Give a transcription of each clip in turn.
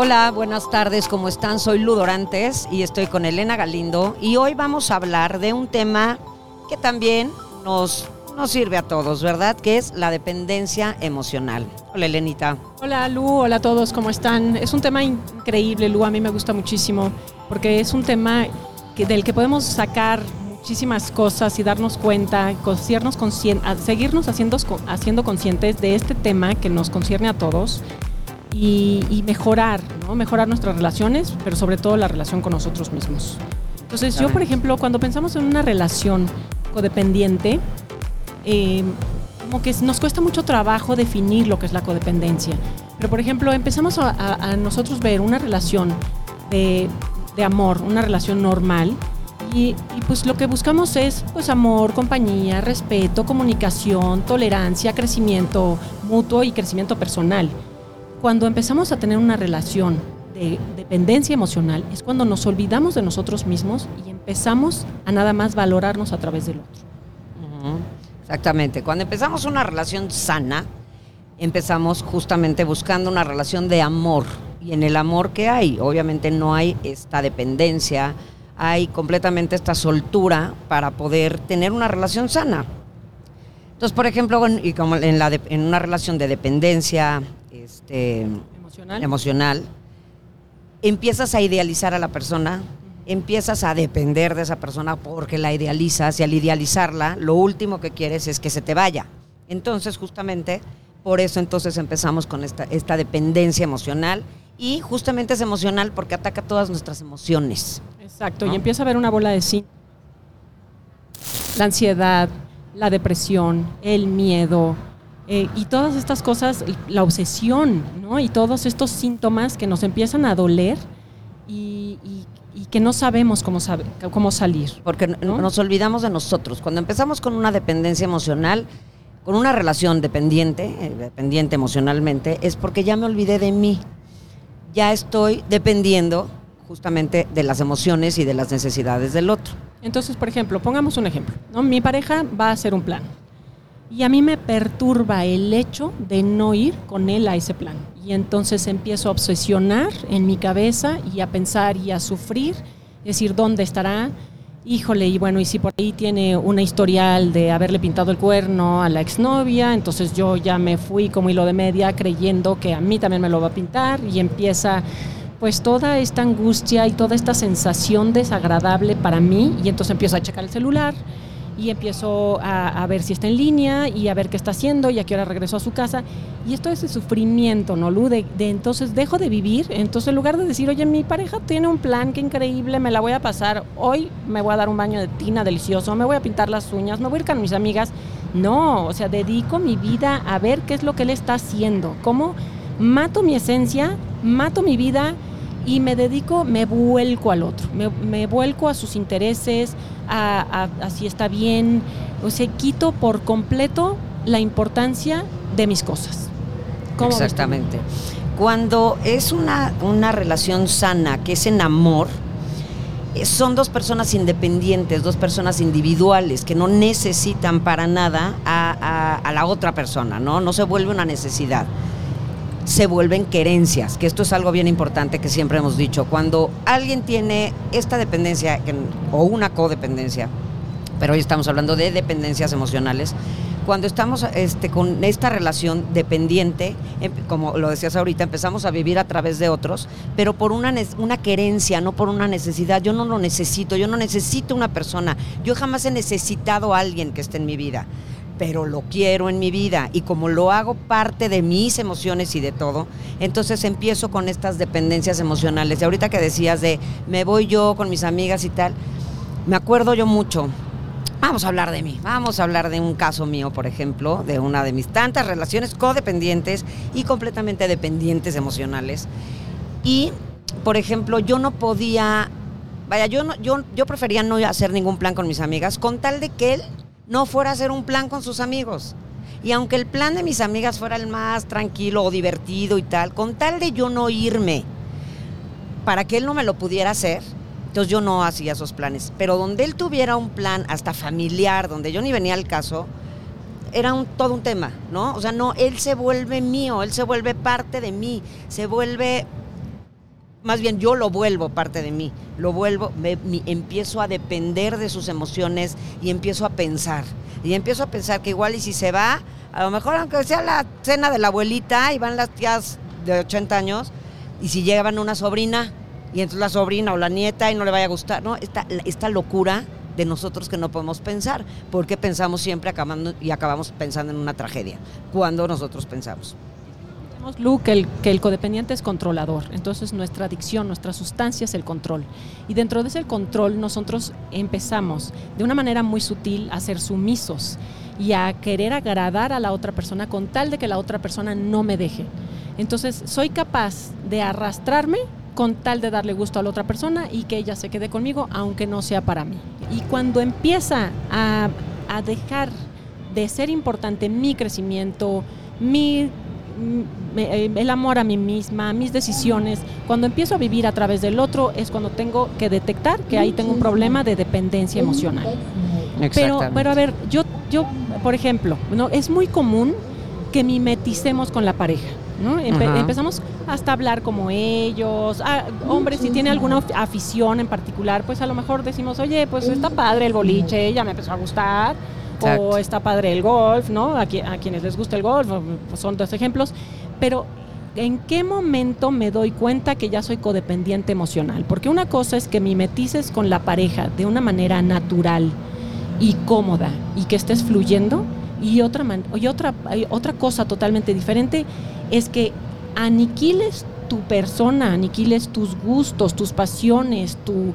Hola, buenas tardes, ¿cómo están? Soy Ludorantes y estoy con Elena Galindo y hoy vamos a hablar de un tema que también nos, nos sirve a todos, ¿verdad? Que es la dependencia emocional. Hola, Elenita. Hola, Lu, hola a todos, ¿cómo están? Es un tema increíble, Lu, a mí me gusta muchísimo porque es un tema del que podemos sacar muchísimas cosas y darnos cuenta, seguirnos haciendo, haciendo conscientes de este tema que nos concierne a todos y, mejorar, ¿no? mejorar nuestras relaciones, pero sobre todo la relación con nosotros mismos. Entonces yo, por ejemplo, cuando pensamos en una relación codependiente, eh, como que nos cuesta mucho trabajo definir lo que es la codependencia. Pero, por ejemplo, empezamos a, nosotros ver una relación de, de, amor, una relación normal, y, y, pues lo que buscamos es pues amor, compañía, respeto, comunicación, tolerancia, crecimiento mutuo y crecimiento personal. Cuando empezamos a tener una relación de dependencia emocional es cuando nos olvidamos de nosotros mismos y empezamos a nada más valorarnos a través del otro. Exactamente. Cuando empezamos una relación sana, empezamos justamente buscando una relación de amor. Y en el amor que hay, obviamente no hay esta dependencia, hay completamente esta soltura para poder tener una relación sana. Entonces, por ejemplo, y como en, una relación de dependencia este, emocional. empiezas a idealizar a la persona, empiezas a depender de esa persona porque la idealizas y al idealizarla, lo último que quieres es que se te vaya. Entonces, justamente, por eso entonces empezamos con esta, esta dependencia emocional y justamente es emocional porque ataca todas nuestras emociones. Exacto, y empieza a haber una bola de sí. La ansiedad, la depresión, el miedo, eh, y todas estas cosas, la obsesión, ¿no? Y todos estos síntomas que nos empiezan a doler y, que no sabemos cómo, cómo salir. Porque nos olvidamos de nosotros. Cuando empezamos con una dependencia emocional, con una relación dependiente, eh, dependiente emocionalmente, es porque ya me olvidé de mí. Ya estoy dependiendo justamente de las emociones y de las necesidades del otro. Entonces, por ejemplo, pongamos un ejemplo. ¿no? Mi pareja va a hacer un plan y a mí me perturba el hecho de no ir con él a ese plan. Y entonces empiezo a obsesionar en mi cabeza y a pensar y a sufrir, decir, ¿dónde estará? Híjole, y bueno, y si por ahí tiene una historial de haberle pintado el cuerno a la exnovia, entonces yo ya me fui como hilo de media creyendo que a mí también me lo va a pintar y empieza pues toda esta angustia y toda esta sensación desagradable para mí y entonces empiezo a checar el celular y empiezo a, ver si está en línea y a ver qué está haciendo y a qué hora regresó a su casa. Y esto es el sufrimiento, ¿no, Lu? De, entonces dejo de vivir. Entonces, en lugar de decir, oye, mi pareja tiene un plan, qué increíble, me la voy a pasar, hoy me voy a dar un baño de tina delicioso, me voy a pintar las uñas, me voy a ir con mis amigas. No, o sea, dedico mi vida a ver qué es lo que él está haciendo, cómo mato mi esencia, mato mi vida y me dedico, me vuelco al otro, me, vuelco a sus intereses, a, si está bien, o sea, quito por completo la importancia de mis cosas. Exactamente. Cuando es una, una relación sana, que es en amor, eh, son dos personas independientes, dos personas individuales que no necesitan para nada a, la otra persona, ¿no? No se vuelve una necesidad se vuelven querencias, que esto es algo bien importante que siempre hemos dicho. Cuando alguien tiene esta dependencia o una codependencia, pero hoy estamos hablando de dependencias emocionales, cuando estamos este, con esta relación dependiente, em, como lo decías ahorita, empezamos a vivir a través de otros, pero por una, una querencia, no por una necesidad. Yo no lo necesito, yo no necesito una persona. Yo jamás he necesitado a alguien que esté en mi vida pero lo quiero en mi vida y como lo hago parte de mis emociones y de todo, entonces empiezo con estas dependencias emocionales. Y ahorita que decías de me voy yo con mis amigas y tal, me acuerdo yo mucho. Vamos a hablar de mí, vamos a hablar de un caso mío, por ejemplo, de una de mis tantas relaciones codependientes y completamente dependientes emocionales. Y por ejemplo, yo no podía, vaya, yo, no, yo, yo prefería no hacer ningún plan con mis amigas con tal de que no fuera a hacer un plan con sus amigos. Y aunque el plan de mis amigas fuera el más tranquilo o divertido y tal, con tal de yo no irme para que él no me lo pudiera hacer, entonces yo no hacía esos planes. Pero donde él tuviera un plan hasta familiar, donde yo ni venía al caso, era un, todo un tema, ¿no? O sea, no, él se vuelve mío, él se vuelve parte de mí, se vuelve, más bien yo lo vuelvo parte de mí, lo vuelvo, me, empiezo a depender de sus emociones y empiezo a pensar. Y empiezo a pensar que igual y si se va, a lo mejor aunque sea la cena de la abuelita y van las tías de 80 años, y si llegan una sobrina, y entonces la sobrina o la nieta y no le vaya a gustar, ¿no? Esta, esta locura de nosotros que no podemos pensar, porque pensamos siempre acabando y acabamos pensando en una tragedia, cuando nosotros pensamos. Lu, que el, que el codependiente es controlador, entonces nuestra adicción, nuestra sustancia es el control. Y dentro de ese control nosotros empezamos de una manera muy sutil a ser sumisos y a querer agradar a la otra persona con tal de que la otra persona no me deje. Entonces soy capaz de arrastrarme con tal de darle gusto a la otra persona y que ella se quede conmigo, aunque no sea para mí. Y cuando empieza a, dejar de ser importante mi crecimiento, mi el amor a mí misma, mis decisiones. Cuando empiezo a vivir a través del otro es cuando tengo que detectar que ahí tengo un problema de dependencia emocional. Pero, pero a ver, yo, yo, por ejemplo, ¿no? es muy común que mimeticemos con la pareja. ¿no? empezamos hasta hablar como ellos. Ah, hombre, si tiene alguna afición en particular, pues a lo mejor decimos, oye, pues está padre el boliche, ya me empezó a gustar. O está padre el golf, ¿no? A, a quienes les gusta el golf, pues son dos ejemplos. Pero ¿en qué momento me doy cuenta que ya soy codependiente emocional? Porque una cosa es que mimetices con la pareja de una manera natural y cómoda y que estés fluyendo y otra, y otra, otra cosa totalmente diferente es que aniquiles tu persona, aniquiles tus gustos, tus pasiones, tu,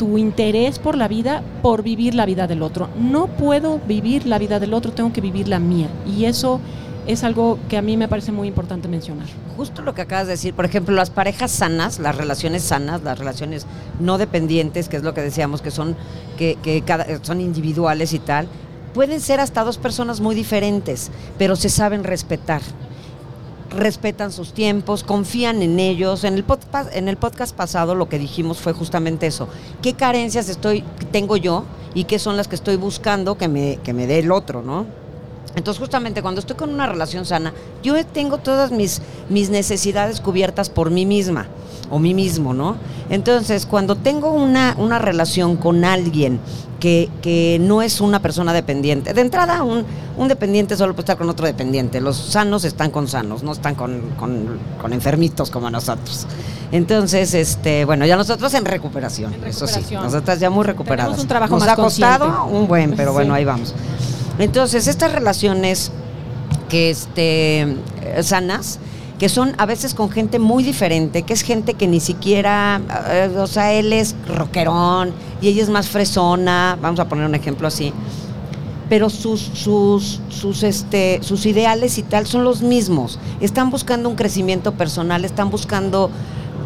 tu interés por la vida por vivir la vida del otro. No puedo vivir la vida del otro, tengo que vivir la mía. Y eso es algo que a mí me parece muy importante mencionar. Justo lo que acabas de decir, por ejemplo, las parejas sanas, las relaciones sanas, las relaciones no dependientes, que es lo que decíamos que son que, son individuales y tal, pueden ser hasta dos personas muy diferentes, pero se saben respetar respetan sus tiempos, confían en ellos. En el, podcast, en el podcast pasado lo que dijimos fue justamente eso. ¿Qué carencias estoy, tengo yo y qué son las que estoy buscando que me, que me dé el otro, no? Entonces, justamente cuando estoy con una relación sana, yo tengo todas mis, mis necesidades cubiertas por mí misma o mí mismo, ¿no? Entonces, cuando tengo una, una relación con alguien que, no es una persona dependiente. De entrada, un, dependiente solo puede estar con otro dependiente. Los sanos están con sanos, no están con, enfermitos como nosotros. Entonces, este, bueno, ya nosotros en recuperación, eso sí. Nosotras ya muy recuperadas. un trabajo Nos ha costado un buen, pero bueno, ahí vamos. Entonces, estas relaciones que este, sanas, que son a veces con gente muy diferente, que es gente que ni siquiera, eh, o sea, él es rockerón y ella es más fresona, vamos a poner un ejemplo así, pero sus, sus, sus, este, sus ideales y tal son los mismos. Están buscando un crecimiento personal, están buscando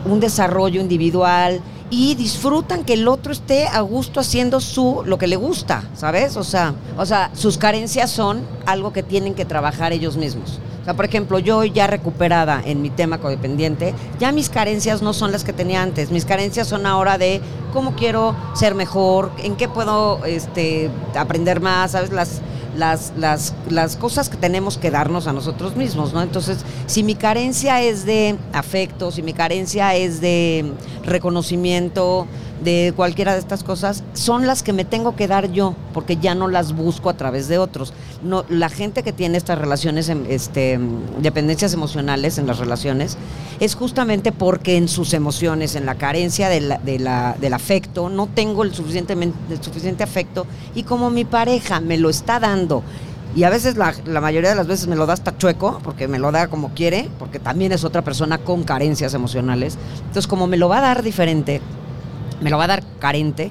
un desarrollo individual y disfrutan que el otro esté a gusto haciendo su lo que le gusta, ¿sabes? O sea, o sea, sus carencias son algo que tienen que trabajar ellos mismos. O sea, por ejemplo, yo ya recuperada en mi tema codependiente, ya mis carencias no son las que tenía antes. Mis carencias son ahora de cómo quiero ser mejor, en qué puedo este, aprender más, ¿sabes? Las, las, las, las cosas que tenemos que darnos a nosotros mismos, ¿no? Entonces, si mi carencia es de afecto, si mi carencia es de reconocimiento, de cualquiera de estas cosas, son las que me tengo que dar yo, porque ya no las busco a través de otros. No, la gente que tiene estas relaciones, este, dependencias emocionales en las relaciones, es justamente porque en sus emociones, en la carencia de del afecto, no tengo el, suficientemente, suficiente afecto y como mi pareja me lo está dando y a veces la, la, mayoría de las veces me lo da hasta chueco, porque me lo da como quiere, porque también es otra persona con carencias emocionales. Entonces, como me lo va a dar diferente, me lo va a dar carente,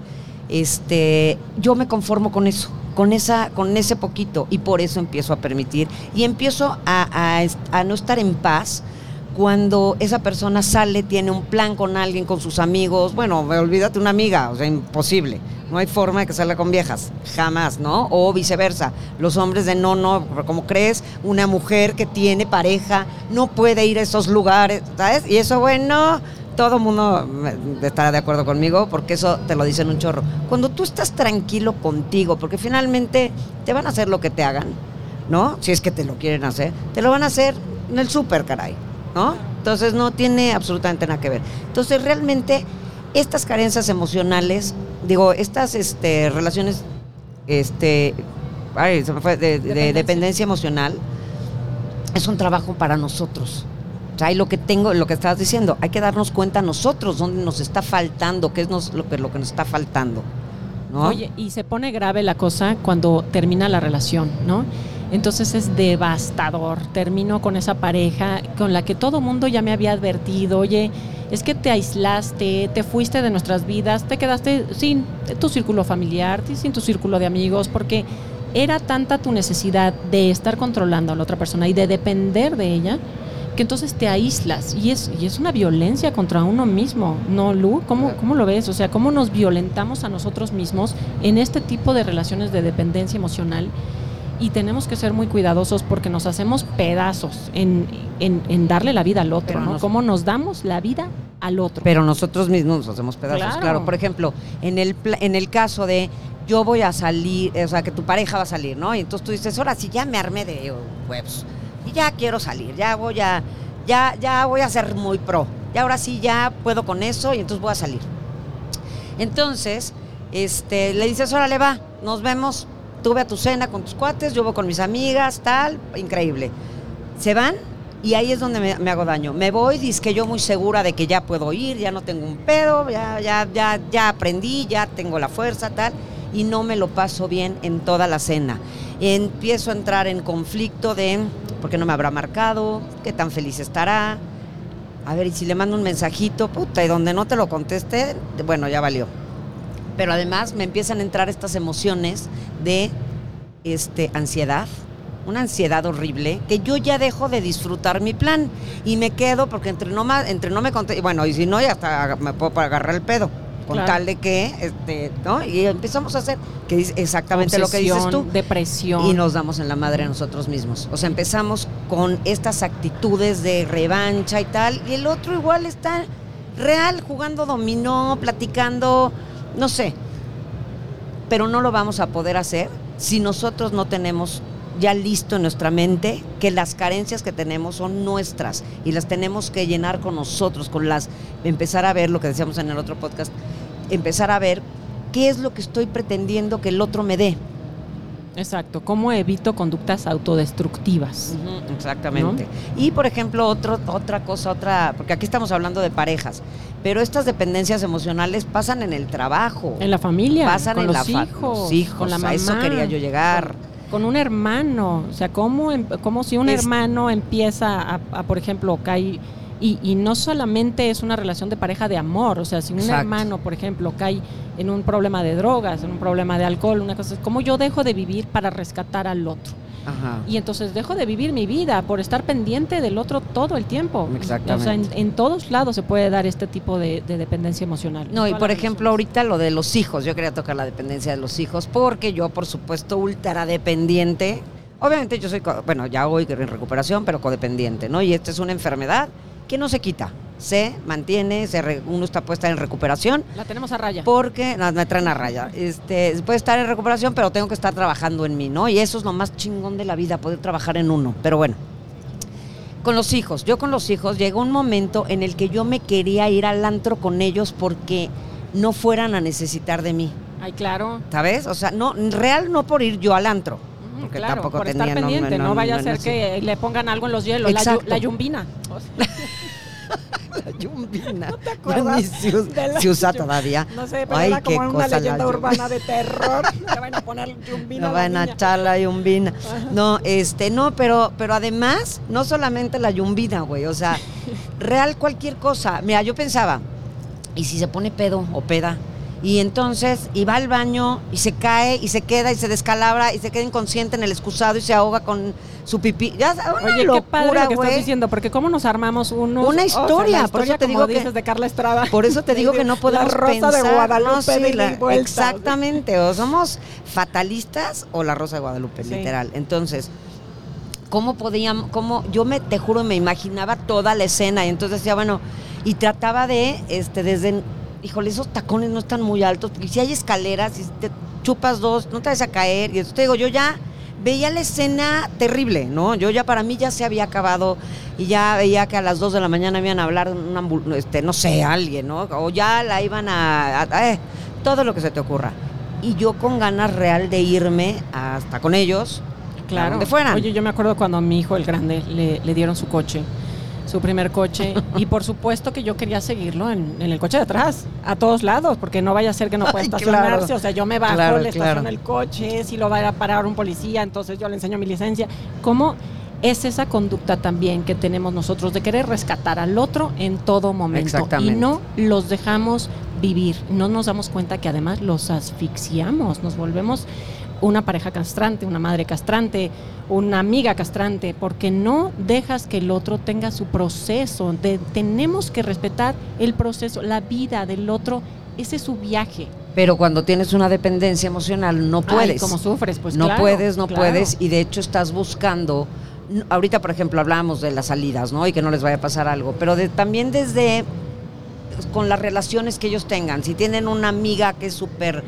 este, yo me conformo con eso, con, esa, con ese poquito y por eso empiezo a permitir y empiezo a, no estar en paz cuando esa persona sale, tiene un plan con alguien, con sus amigos, bueno, olvídate una amiga, o sea, imposible. No hay forma de que salga con viejas, jamás, ¿no? O viceversa. Los hombres de no, no, como crees, una mujer que tiene pareja no puede ir a esos lugares, ¿sabes? Y eso, bueno, todo mundo estará de acuerdo conmigo porque eso te lo dicen un chorro. Cuando tú estás tranquilo contigo, porque finalmente te van a hacer lo que te hagan, ¿no? Si es que te lo quieren hacer, te lo van a hacer en el súper, caray, ¿no? Entonces no tiene absolutamente nada que ver. Entonces realmente estas carencias emocionales, digo, estas este, relaciones, este, ay, se me fue, de, de dependencia emocional, es un trabajo para nosotros. O sea, y lo que tengo, lo que estabas diciendo, hay que darnos cuenta nosotros dónde nos está faltando, qué es lo, que, lo que nos está faltando. Oye, y se pone grave la cosa cuando termina la relación, ¿no? Entonces es devastador. Termino con esa pareja con la que todo mundo ya me había advertido, oye, es que te aislaste, te fuiste de nuestras vidas, te quedaste sin tu círculo familiar, sin tu círculo de amigos, porque era tanta tu necesidad de estar controlando a la otra persona y de depender de ella que entonces te aíslas y es, y es una violencia contra uno mismo, ¿no, Lu? ¿Cómo, ¿Cómo lo ves? O sea, ¿cómo nos violentamos a nosotros mismos en este tipo de relaciones de dependencia emocional? Y tenemos que ser muy cuidadosos porque nos hacemos pedazos en, en, en darle la vida al otro, ¿no? ¿Cómo nos damos la vida al otro? Pero nosotros mismos nos hacemos pedazos, claro. Claro. Por ejemplo, en el, en el caso de yo voy a salir, o sea, que tu pareja va a salir, ¿no? Y entonces tú dices, ahora sí, ya me armé de huevos. Y ya quiero salir, ya voy a, ya, ya voy a ser muy pro. Y ahora sí ya puedo con eso y entonces voy a salir. Entonces, este, le dices, órale, va, nos vemos, tuve a tu cena con tus cuates, yo voy con mis amigas, tal, increíble. Se van y ahí es donde me, hago daño. Me voy, que yo muy segura de que ya puedo ir, ya no tengo un pedo, ya, ya, ya, ya aprendí, ya tengo la fuerza, tal, y no me lo paso bien en toda la cena. Empiezo a entrar en conflicto de por qué no me habrá marcado, qué tan feliz estará. A ver, y si le mando un mensajito, puta, y donde no te lo conteste, bueno, ya valió. Pero además me empiezan a entrar estas emociones de este, ansiedad, una ansiedad horrible, que yo ya dejo de disfrutar mi plan y me quedo porque entre no, entre no me conté, bueno, y si no, ya hasta me puedo agarrar el pedo, con Claro. tal de que, este, ¿no? Y empezamos a hacer, que es exactamente lo que dices tú. Depresión. Y nos damos en la madre a nosotros mismos. O sea, empezamos con estas actitudes de revancha y tal, y el otro igual está real, jugando dominó, platicando, no sé. Pero no lo vamos a poder hacer si nosotros no tenemos ya listo en nuestra mente que las carencias que tenemos son nuestras y las tenemos que llenar con nosotros, con las empezar a ver lo que decíamos en el otro podcast, empezar a ver qué es lo que estoy pretendiendo que el otro me dé. Exacto. ¿Cómo evito conductas autodestructivas? Exactamente. Y por ejemplo, otro, otra cosa, otra, porque aquí estamos hablando de parejas, pero estas dependencias emocionales pasan en el trabajo, En la familia, pasan con en los, la hijos, los hijos, con la mamá. a eso quería yo llegar. Con, con un hermano. O sea, ¿cómo, em- cómo si un Es- hermano empieza a, a, por ejemplo, cae... Y, y no solamente es una relación de pareja de amor, o sea, si un Exacto. hermano, por ejemplo, cae en un problema de drogas, en un problema de alcohol, una cosa, ¿cómo yo dejo de vivir para rescatar al otro? Ajá. Y entonces dejo de vivir mi vida por estar pendiente del otro todo el tiempo. Exactamente. O sea, en, en todos lados se puede dar este tipo de, de dependencia emocional. No, y por ejemplo, ahorita lo de los hijos, yo quería tocar la dependencia de los hijos, porque yo, por supuesto, ultra dependiente. Obviamente yo soy, bueno, ya hoy en recuperación, pero codependiente, ¿no? Y esta es una enfermedad que no se quita, se mantiene, se re- uno está puesta en recuperación, La tenemos a raya. porque no, me traen a raya. Este, puede estar en recuperación, pero tengo que estar trabajando en mí, ¿no? Y eso es lo más chingón de la vida, poder trabajar en uno. Pero bueno, con los hijos, yo con los hijos llegó un momento en el que yo me quería ir al antro con ellos porque no fueran a necesitar de mí, Ay, claro. ¿sabes? O sea, no, real no por ir yo al antro. Porque claro, tampoco por estar no, pendiente, no, no, vaya no, a ser no, que le pongan algo en los hielos, la, yu- Exacto. la yumbina. La yumbina. te Ya acuerdas se, se usa todavía. No sé, pero Ay, era qué una cosa la leyenda urbana de terror. Le van a poner yumbina No la van a echar la yumbina. No, este, no, pero, pero además, no solamente la yumbina, güey. O sea, real cualquier cosa. Mira, yo pensaba, ¿y si se pone pedo o peda? Y entonces, y va al baño y se cae y se queda y se descalabra y se queda inconsciente en el excusado y se ahoga con su pipí. Ya, una Oye, locura, qué padre lo que estás diciendo, porque cómo nos armamos unos... Una o sea, historia, por eso te digo que- dices, de Carla Estrada. Por eso te digo que no podemos La Rosa pensar. de Guadalupe no, sí, de ida la- y vuelta. exactamente, o somos fatalistas o la Rosa de Guadalupe, Sí. literal. Entonces, ¿cómo podíamos, cómo, yo me, te juro, me imaginaba toda la escena y entonces decía, bueno, y trataba de, este, desde, híjole, esos tacones no están muy altos, y si hay escaleras, si te chupas dos, no te vas a caer, y entonces te digo, yo ya veía la escena terrible, ¿no? Yo ya para mí ya se había acabado y ya veía que a las 2 de la mañana iban a hablar una este, no sé, alguien, ¿no? O ya la iban a, a- eh, todo lo que se te ocurra. Y yo con ganas real de irme hasta con ellos, Claro. donde fueran. Oye, yo me acuerdo cuando a mi hijo, el grande, le, le dieron su coche, su primer coche, y por supuesto que yo quería seguirlo en, en el coche de atrás, a todos lados, porque no vaya a ser que no pueda estacionarse. claro. O sea, yo me bajo, Claro, le estaciono claro. el coche, si lo va a parar un policía, entonces yo le enseño mi licencia. ¿Cómo es esa conducta también que tenemos nosotros de querer rescatar al otro en todo momento? Exactamente. Y no los dejamos vivir, no nos damos cuenta que además los asfixiamos, nos volvemos una pareja castrante, una madre castrante, una amiga castrante, porque no dejas que el otro tenga su proceso. De- tenemos que respetar el proceso, la vida del otro, ese es su viaje. Pero cuando tienes una dependencia emocional no Ay, puedes. ¿Cómo sufres? Pues no claro, puedes, no claro. puedes, y de hecho estás buscando. Ahorita, por ejemplo, hablábamos de las salidas, ¿no? Y que no les vaya a pasar algo, pero de- también desde con las relaciones que ellos tengan. Si tienen una amiga que es súper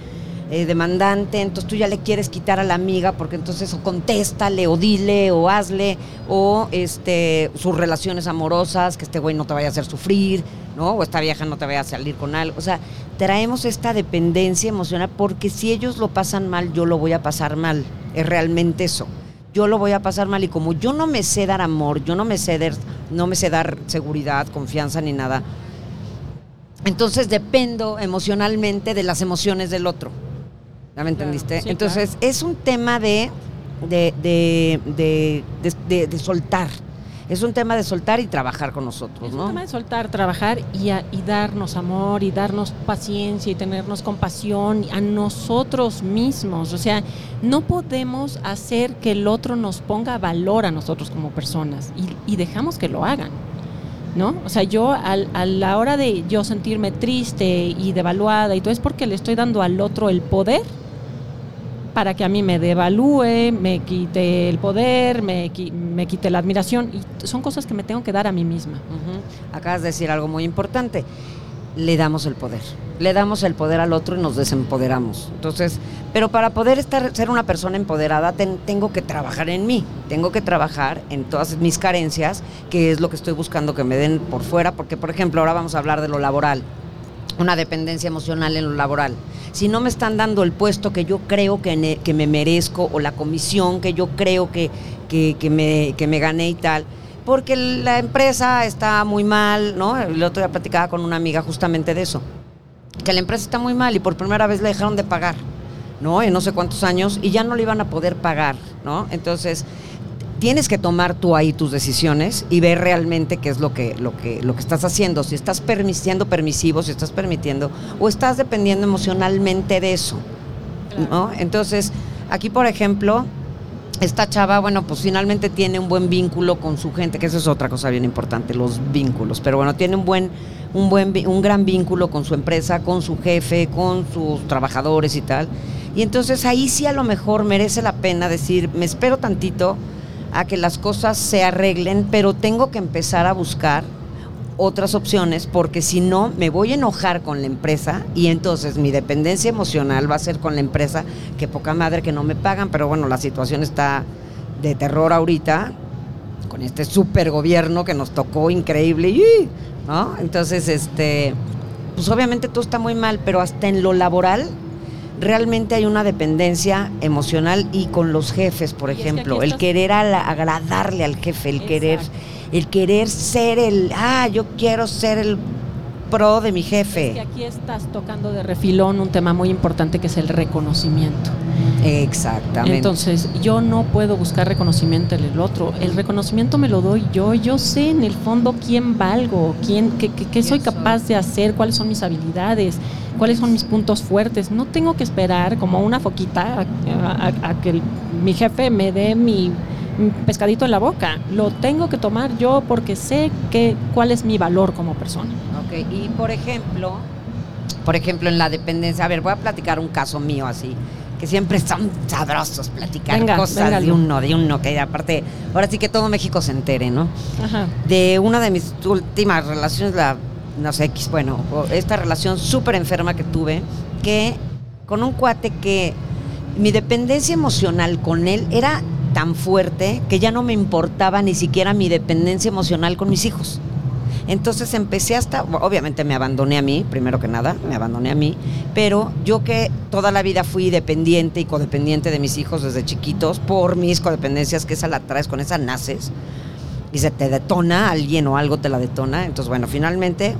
eh, demandante, entonces tú ya le quieres quitar a la amiga porque entonces o contéstale o dile o hazle o este sus relaciones amorosas, que este güey no te vaya a hacer sufrir, ¿no? O esta vieja no te vaya a salir con algo. O sea, traemos esta dependencia emocional porque si ellos lo pasan mal, yo lo voy a pasar mal. Es realmente eso. Yo lo voy a pasar mal y como yo no me sé dar amor, yo no me sé dar, no me sé dar seguridad, confianza ni nada, entonces dependo emocionalmente de las emociones del otro. ¿Ya me Claro, entendiste? sí, Entonces es un tema de, de, de, de- soltar. Es un tema de soltar y trabajar con nosotros, Es un ¿no? tema de soltar, trabajar y, a- y darnos amor y darnos paciencia y tenernos compasión a nosotros mismos. O sea, no podemos hacer que el otro nos ponga valor a nosotros como personas y, y dejamos que lo hagan. ¿No? O sea, yo al- a la hora de yo sentirme triste y devaluada y todo es porque le estoy dando al otro el poder para que a mí me devalúe, me quite el poder, me, me quite la admiración. Y son cosas que me tengo que dar a mí misma. Acabas de decir algo muy importante. Le damos el poder. Le damos el poder al otro y nos desempoderamos. Entonces, pero para poder estar, ser una persona empoderada, ten- tengo que trabajar en mí. Tengo que trabajar en todas mis carencias, que es lo que estoy buscando que me den por fuera. Porque, por ejemplo, ahora vamos a hablar de lo laboral. Una dependencia emocional en lo laboral. Si no me están dando el puesto que yo creo que, me merezco o la comisión que yo creo que, que, que me, que me gané y tal, porque la empresa está muy mal, ¿no? El otro día platicaba con una amiga justamente de eso, que la empresa está muy mal y por primera vez le dejaron de pagar, ¿no? En no sé cuántos años y ya no le iban a poder pagar, ¿no? Entonces, tienes que tomar tú ahí tus decisiones y ver realmente qué es lo que, lo que, lo que estás haciendo, si estás permi- siendo permisivo, si estás permitiendo o estás dependiendo emocionalmente de eso, ¿no? Entonces, aquí por ejemplo, esta chava, bueno, pues finalmente tiene un buen vínculo con su gente, que eso es otra cosa bien importante, los vínculos. Pero bueno, tiene un buen, un buen, un gran vínculo con su empresa, con su jefe, con sus trabajadores y tal. Y entonces ahí sí a lo mejor merece la pena decir, me espero tantito a que las cosas se arreglen, pero tengo que empezar a buscar otras opciones porque si no me voy a enojar con la empresa y entonces mi dependencia emocional va a ser con la empresa que poca madre que no me pagan, pero bueno, la situación está de terror ahorita con este super gobierno que nos tocó increíble. ¿no? Entonces, este, pues obviamente todo está muy mal, pero hasta en lo laboral realmente hay una dependencia emocional y con los jefes, por Y es que ejemplo, el estás- querer agradarle al jefe, el querer el querer ser el, ah, yo quiero ser el pro de mi Es que jefe. aquí estás tocando de refilón un tema muy importante que es el reconocimiento. Exactamente. Entonces, yo no puedo buscar reconocimiento en el otro. El reconocimiento me lo doy yo. Yo sé en el fondo quién valgo, quién, qué, qué- qué soy capaz de hacer, cuáles son mis habilidades, cuáles son mis puntos fuertes. No tengo que esperar como una foquita a, a- a que el- mi jefe me dé mi pescadito en la boca. Lo tengo que tomar yo porque sé que, cuál es mi valor como persona. Ok, y por ejemplo, por ejemplo, en la dependencia, a ver, voy a platicar un caso mío así, que siempre son sabrosos platicar Venga, cosas venga, de uno, de uno, que aparte, ahora sí que todo México se entere, ¿no? Ajá. De una de mis últimas relaciones, la, no sé, X, bueno, esta relación súper enferma que tuve, que con un cuate que mi dependencia emocional con él era tan fuerte que ya no me importaba ni siquiera mi dependencia emocional con mis hijos. Entonces empecé hasta, obviamente me abandoné a mí, primero que nada, me abandoné a mí, pero yo que toda la vida fui dependiente y codependiente de mis hijos desde chiquitos por mis codependencias, que esa la traes, con esa naces, y se te detona alguien o algo te la detona. Entonces, bueno, finalmente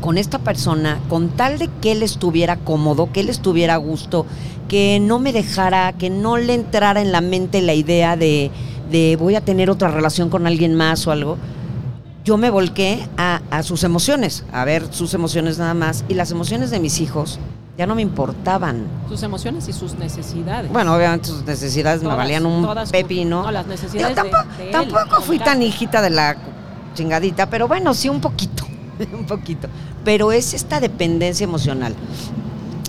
con esta persona, con tal de que él estuviera cómodo, que él estuviera a gusto, que no me dejara, que no le entrara en la mente la idea de, de voy a tener otra relación con alguien más o algo, yo me volqué a, a sus emociones, a ver sus emociones nada más, y las emociones de mis hijos ya no me importaban. Sus emociones y sus necesidades. Bueno, obviamente sus necesidades me valían un todas pepino. no, las necesidades Yo tampoco, de él, tampoco fui tan hijita de la chingadita, pero bueno, sí un poquito, un poquito. Pero es esta dependencia emocional.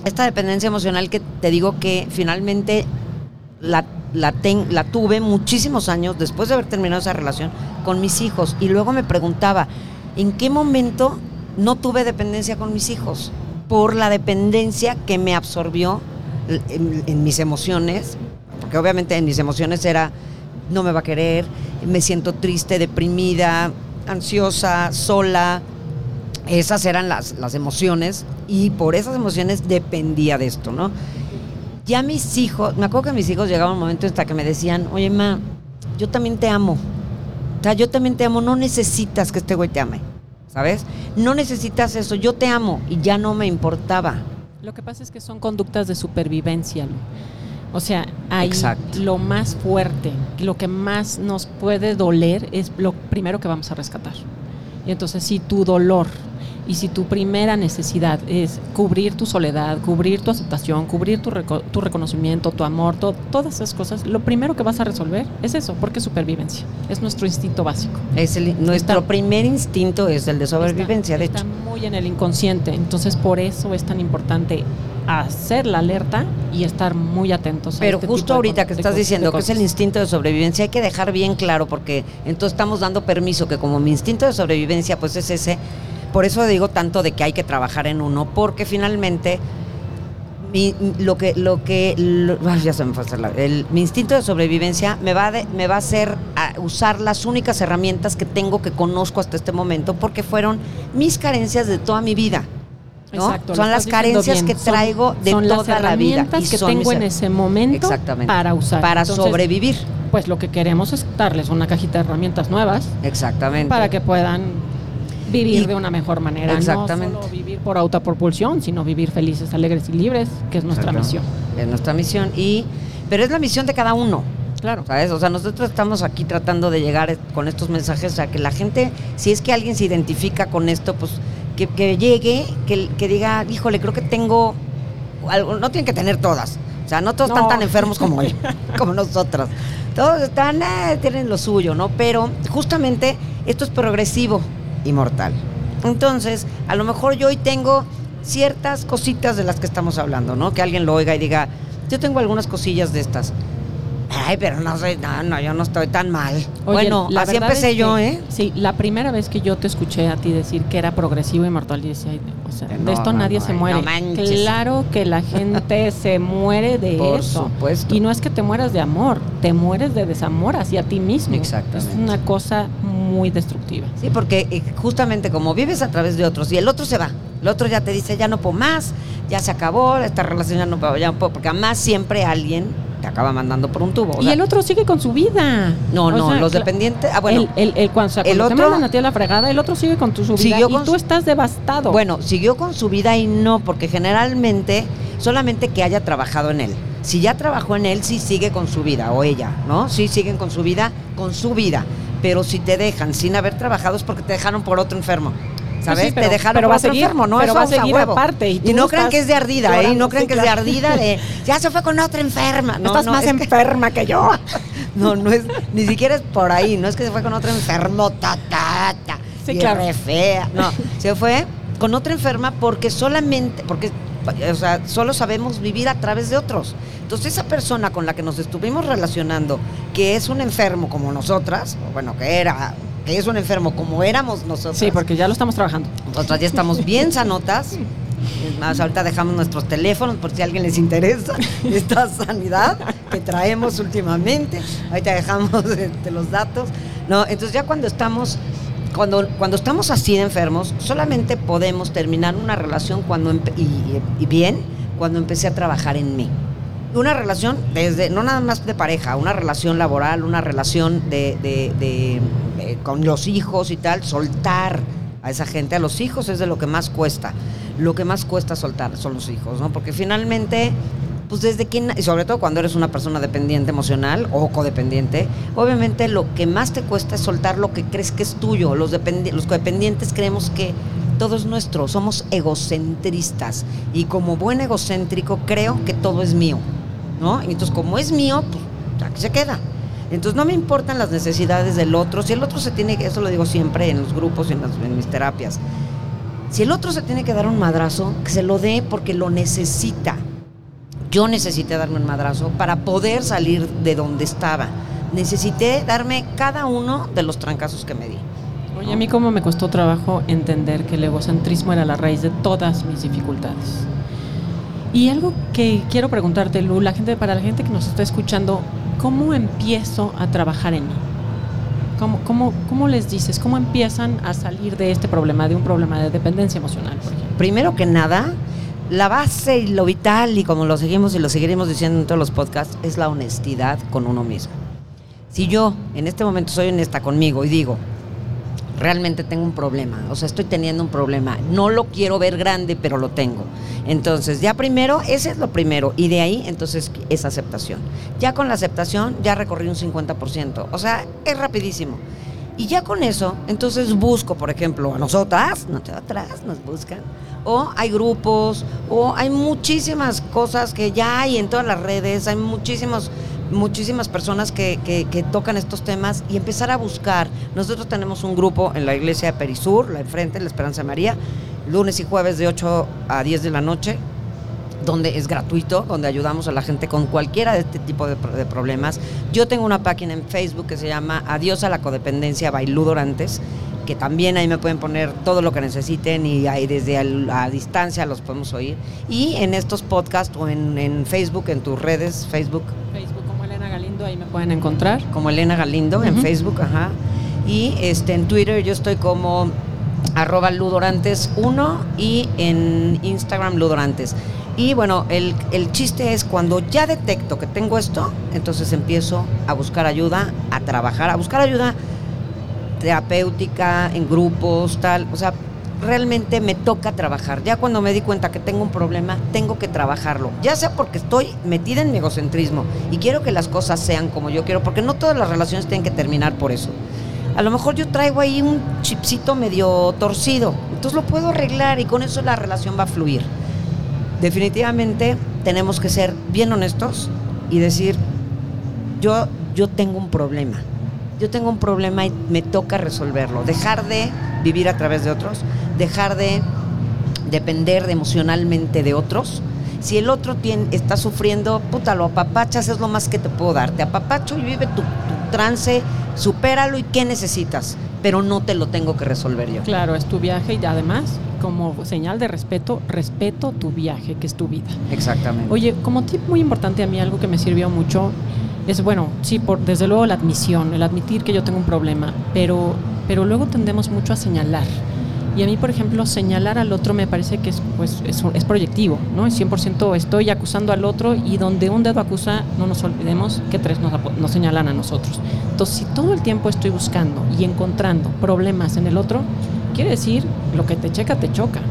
Esta dependencia emocional que te digo que finalmente la, la, tuve muchísimos años después de haber terminado esa relación con mis hijos. Y luego me preguntaba, ¿en qué momento no tuve dependencia con mis hijos? Por la dependencia que me absorbió en mis emociones, porque obviamente en mis emociones era, no me va a querer, me siento triste, deprimida, ansiosa, sola. Esas eran las, las emociones y por esas emociones dependía de esto, ¿no? Ya mis hijos, me acuerdo que mis hijos llegaban un momento hasta que me decían, oye, ma, yo también te amo. O sea, yo también te amo, no necesitas que este güey te ame, ¿sabes? No necesitas eso, yo te amo y ya no me importaba. Lo que pasa es que son conductas de supervivencia. O sea, ahí Exacto. lo más fuerte, lo que más nos puede doler es lo primero que vamos a rescatar. Y entonces, si tu dolor y si tu primera necesidad es cubrir tu soledad, cubrir tu aceptación, cubrir tu, reco- tu reconocimiento, tu amor, to- todas esas cosas, lo primero que vas a resolver es eso, porque es supervivencia. Es nuestro instinto básico. Es el- nuestro Está- primer instinto es el de sobrevivencia, está, de está hecho. muy en el inconsciente. Entonces, por eso es tan importante hacer la alerta y estar muy atentos. a Pero este justo ahorita que estás diciendo que es el instinto de sobrevivencia, hay que dejar bien claro porque entonces estamos dando permiso que como mi instinto de sobrevivencia pues es ese, por eso digo tanto de que hay que trabajar en uno, porque finalmente mi- lo que lo que lo- ya se me fue a hacer la- el- mi instinto de sobrevivencia me va de- me va a hacer a usar las únicas herramientas que tengo que conozco hasta este momento porque fueron mis carencias de toda mi vida. ¿no? Exacto, son las carencias que Son- traigo de son las toda la vida herramientas que son tengo en ese momento Exactamente. para usar. para Entonces, sobrevivir. Pues lo que queremos es darles una cajita de herramientas nuevas Exactamente. para que puedan vivir Y- de una mejor manera. Exactamente. No solo vivir por autopropulsión, sino vivir felices, alegres y libres, que es nuestra Exacto. misión. Es nuestra misión. Y, pero es la misión de cada uno. Claro. ¿Sabes? O sea, nosotros estamos aquí tratando de llegar con estos mensajes a que la gente, si es que alguien se identifica con esto, pues que, que llegue, que, que diga, híjole, creo que tengo algo, no tienen que tener todas. O sea, no todos No. están tan enfermos como, como nosotros. Todos están, eh, tienen lo suyo, ¿no? Pero justamente esto es progresivo y mortal. Entonces, a lo mejor yo hoy tengo ciertas cositas de las que estamos hablando, ¿no? Que alguien lo oiga y diga, yo tengo algunas cosillas de estas. Ay, pero no sé, no, no, yo no estoy tan mal. Oye, bueno, la así empecé es yo, que- ¿eh? Sí, la primera vez que yo te escuché a ti decir que era progresivo y mortal, yo decía, o sea, No, de esto no, nadie se muere. no manches. claro que la gente se muere de Por eso. supuesto. Y no es que te mueras de amor, te mueres de desamor hacia ti mismo. Exactamente. Es una cosa muy destructiva. Sí, porque eh, justamente como vives a través de otros y el otro se va, el otro ya te dice, ya no puedo más, ya se acabó, esta relación ya no puedo, ya no puedo, porque además siempre alguien te acaba mandando por un tubo. o y el otro sigue con su vida. No, O no, sea, los dependientes. Ah, bueno. el, el, el- cuando, o sea, el te otro- mandan a ti a la fregada, el otro sigue con tu su vida y tú su- estás devastado. Bueno, siguió con su vida y no, porque generalmente solamente que haya trabajado en él. Si ya trabajó en él, sí sigue con su vida, o ella, ¿no? Sí siguen con su vida, con su vida. Pero si te dejan sin haber trabajado es porque te dejaron por otro enfermo. ¿Sabes? Pues sí, pero- te dejaron pero por va a otro seguir, enfermo, ¿no? pero Eso va a seguir huevo. aparte, y no crean que es de ardida, ¿eh? Y no crean sí, que es de ardida de ya se fue con otra enferma. No, estás no, más es que- enferma que yo. no, no es, ni siquiera es por ahí, no es que se fue con otra enfermo, ta, ta, ta, Sí, y claro. re fea. No, se fue con otra enferma porque solamente, porque, o sea, solo sabemos vivir a través de otros. Entonces, esa persona con la que nos estuvimos relacionando, que es un enfermo como nosotras, o bueno, que era, que es un enfermo como éramos nosotros. Sí, porque ya lo estamos trabajando. Nosotras ya estamos bien sanotas. Es más, ahorita dejamos nuestros teléfonos por si a alguien les interesa esta sanidad que traemos últimamente. Ahorita dejamos este, los datos. No, entonces ya cuando estamos, cuando, cuando estamos así de enfermos, solamente podemos terminar una relación cuando y, y- bien cuando empecé a trabajar en mí. Una relación desde, no nada más de pareja, una relación laboral, una relación de, de- de- de- con los hijos y tal, soltar a esa gente, a los hijos es de lo que más cuesta. Lo que más cuesta soltar son los hijos, ¿no? Porque finalmente, pues desde na- y sobre todo cuando eres una persona dependiente emocional o codependiente, obviamente lo que más te cuesta es soltar lo que crees que es tuyo. Los, los codependientes creemos que todo es nuestro, somos egocentristas. Y como buen egocéntrico creo que todo es mío, ¿no? Y entonces como es mío, pues aquí se queda. Entonces no me importan las necesidades del otro. Si el otro se tiene que, eso lo digo siempre en los grupos y en, las- en mis terapias, si el otro se tiene que dar un madrazo, que se lo dé porque lo necesita. Yo necesité darme un madrazo para poder salir de donde estaba. Necesité darme cada uno de los trancazos que me di. Oye, a mí cómo me costó trabajo entender que el egocentrismo era la raíz de todas mis dificultades. Y algo que quiero preguntarte, Lu, la gente, para la gente que nos está escuchando, ¿cómo empiezo a trabajar en mí? ¿Cómo, cómo, ¿Cómo les dices? ¿Cómo empiezan a salir de este problema, de un problema de dependencia emocional, por ejemplo? Primero que nada, la base y lo vital, y como lo seguimos y lo seguiremos diciendo en todos los podcasts, es la honestidad con uno mismo. Si yo en este momento soy honesta conmigo y digo, realmente tengo un problema, o sea, estoy teniendo un problema, no lo quiero ver grande, pero lo tengo. Entonces, ya primero, ese es lo primero, y de ahí, entonces, es aceptación. Ya con la aceptación, ya recorrí un 50%, o sea, es rapidísimo. Y ya con eso, entonces busco, por ejemplo, a nosotras, nosotras nos buscan, o hay grupos, o hay muchísimas cosas que ya hay en todas las redes, hay muchísimos, muchísimas personas que, que- que tocan estos temas y empezar a buscar. Nosotros tenemos un grupo en la iglesia de Perisur, la enfrente, la Esperanza de María, lunes y jueves de 8 a 10 de la noche donde es gratuito, donde ayudamos a la gente con cualquiera de este tipo de, pro- de problemas. Yo tengo una página en Facebook que se llama Adiós a la codependencia Bailú Dorantes, que también ahí me pueden poner todo lo que necesiten y ahí desde a, distancia los podemos oír. Y en estos podcasts o en, en Facebook, en tus redes, Facebook, Facebook como Elena Galindo, ahí me pueden encontrar. como Elena Galindo en. Facebook, ajá. Y este en Twitter yo estoy como arroba ludorantes1 y en Instagram ludorantes. Y bueno, el, el chiste es cuando ya detecto que tengo esto, entonces empiezo a buscar ayuda, a trabajar, a buscar ayuda terapéutica, en grupos, tal. O sea, realmente me toca trabajar. Ya cuando me di cuenta que tengo un problema, tengo que trabajarlo. Ya sea porque estoy metida en mi egocentrismo y quiero que las cosas sean como yo quiero, porque no todas las relaciones tienen que terminar por eso. A lo mejor yo traigo ahí un chipcito medio torcido, entonces lo puedo arreglar y con eso la relación va a fluir. Definitivamente tenemos que ser bien honestos y decir, yo, yo tengo un problema. Yo tengo un problema y me toca resolverlo. Dejar de vivir a través de otros, dejar de depender de emocionalmente de otros. Si el otro tiene, está sufriendo, puta, lo apapachas, es lo más que te puedo dar. Te apapacho y vive tu, tu trance, supéralo y qué necesitas, pero no te lo tengo que resolver yo. Claro, es tu viaje y además, como señal de respeto, respeto tu viaje, que es tu vida. Exactamente. Oye, como tip muy importante a mí, algo que me sirvió mucho, es bueno, sí, por, desde luego la admisión, el admitir que yo tengo un problema, pero, pero luego tendemos mucho a señalar. Y a mí, por ejemplo, señalar al otro me parece que es, pues, es, es proyectivo, ¿no? Es 100% estoy acusando al otro y donde un dedo acusa, no nos olvidemos que tres nos, nos señalan a nosotros. Entonces, si todo el tiempo estoy buscando y encontrando problemas en el otro, quiere decir, lo que te checa, te choca.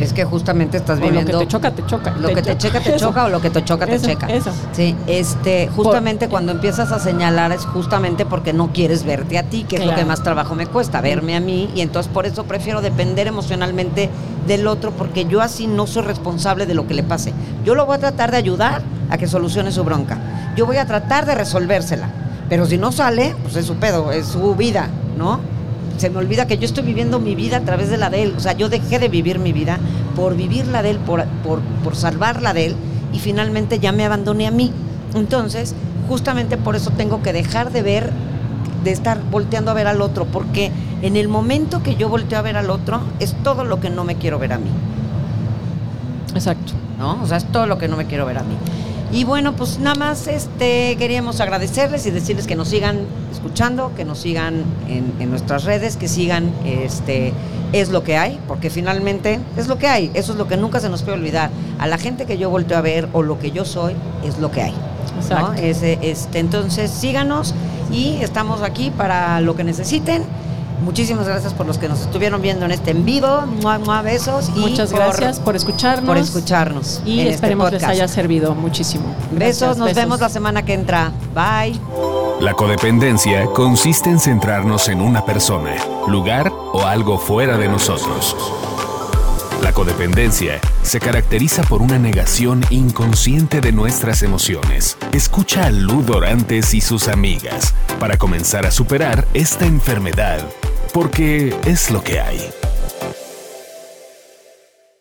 Es que justamente estás O viviendo. lo que te choca, te choca. Lo que te checa, te Eso. choca o lo que te choca, te Eso, checa. eso. Sí, este, justamente cuando empiezas a señalar es justamente porque no quieres verte a ti, que es lo que más trabajo me cuesta, verme a mí, y entonces por eso prefiero depender emocionalmente del otro, porque yo así no soy responsable de lo que le pase. Yo lo voy a tratar de ayudar a que solucione su bronca. Yo voy a tratar de resolvérsela. Pero si no sale, pues es su pedo, es su vida, ¿no? Se me olvida que yo estoy viviendo mi vida a través de la de él. O sea, yo dejé de vivir mi vida por vivir la de él, por, por, por salvar la de él, y finalmente ya me abandoné a mí. Entonces, justamente por eso tengo que dejar de ver, de estar volteando a ver al otro, porque en el momento que yo volteo a ver al otro, es todo lo que no me quiero ver a mí. Exacto. ¿no? O sea, es todo lo que no me quiero ver a mí. Y bueno, pues nada más este, queríamos agradecerles y decirles que nos sigan escuchando, que nos sigan en, en nuestras redes, que sigan este es lo que hay, porque finalmente es lo que hay, eso es lo que nunca se nos puede olvidar. A la gente que yo volteo a ver o lo que yo soy, es lo que hay. ¿no? Este, entonces síganos y estamos aquí para lo que necesiten. Muchísimas gracias por los que nos estuvieron viendo en este en vivo. Mua, mua, besos. Y Muchas gracias por escucharnos. por escucharnos. Y en este esperemos les podcast. haya servido muchísimo. Besos, nos besos. vemos la semana que entra. Bye. La codependencia consiste en centrarnos en una persona, lugar o algo fuera de nosotros. Codependencia se caracteriza por una negación inconsciente de nuestras emociones. Escucha a Lu Dorantes y sus amigas para comenzar a superar esta enfermedad, porque es lo que hay.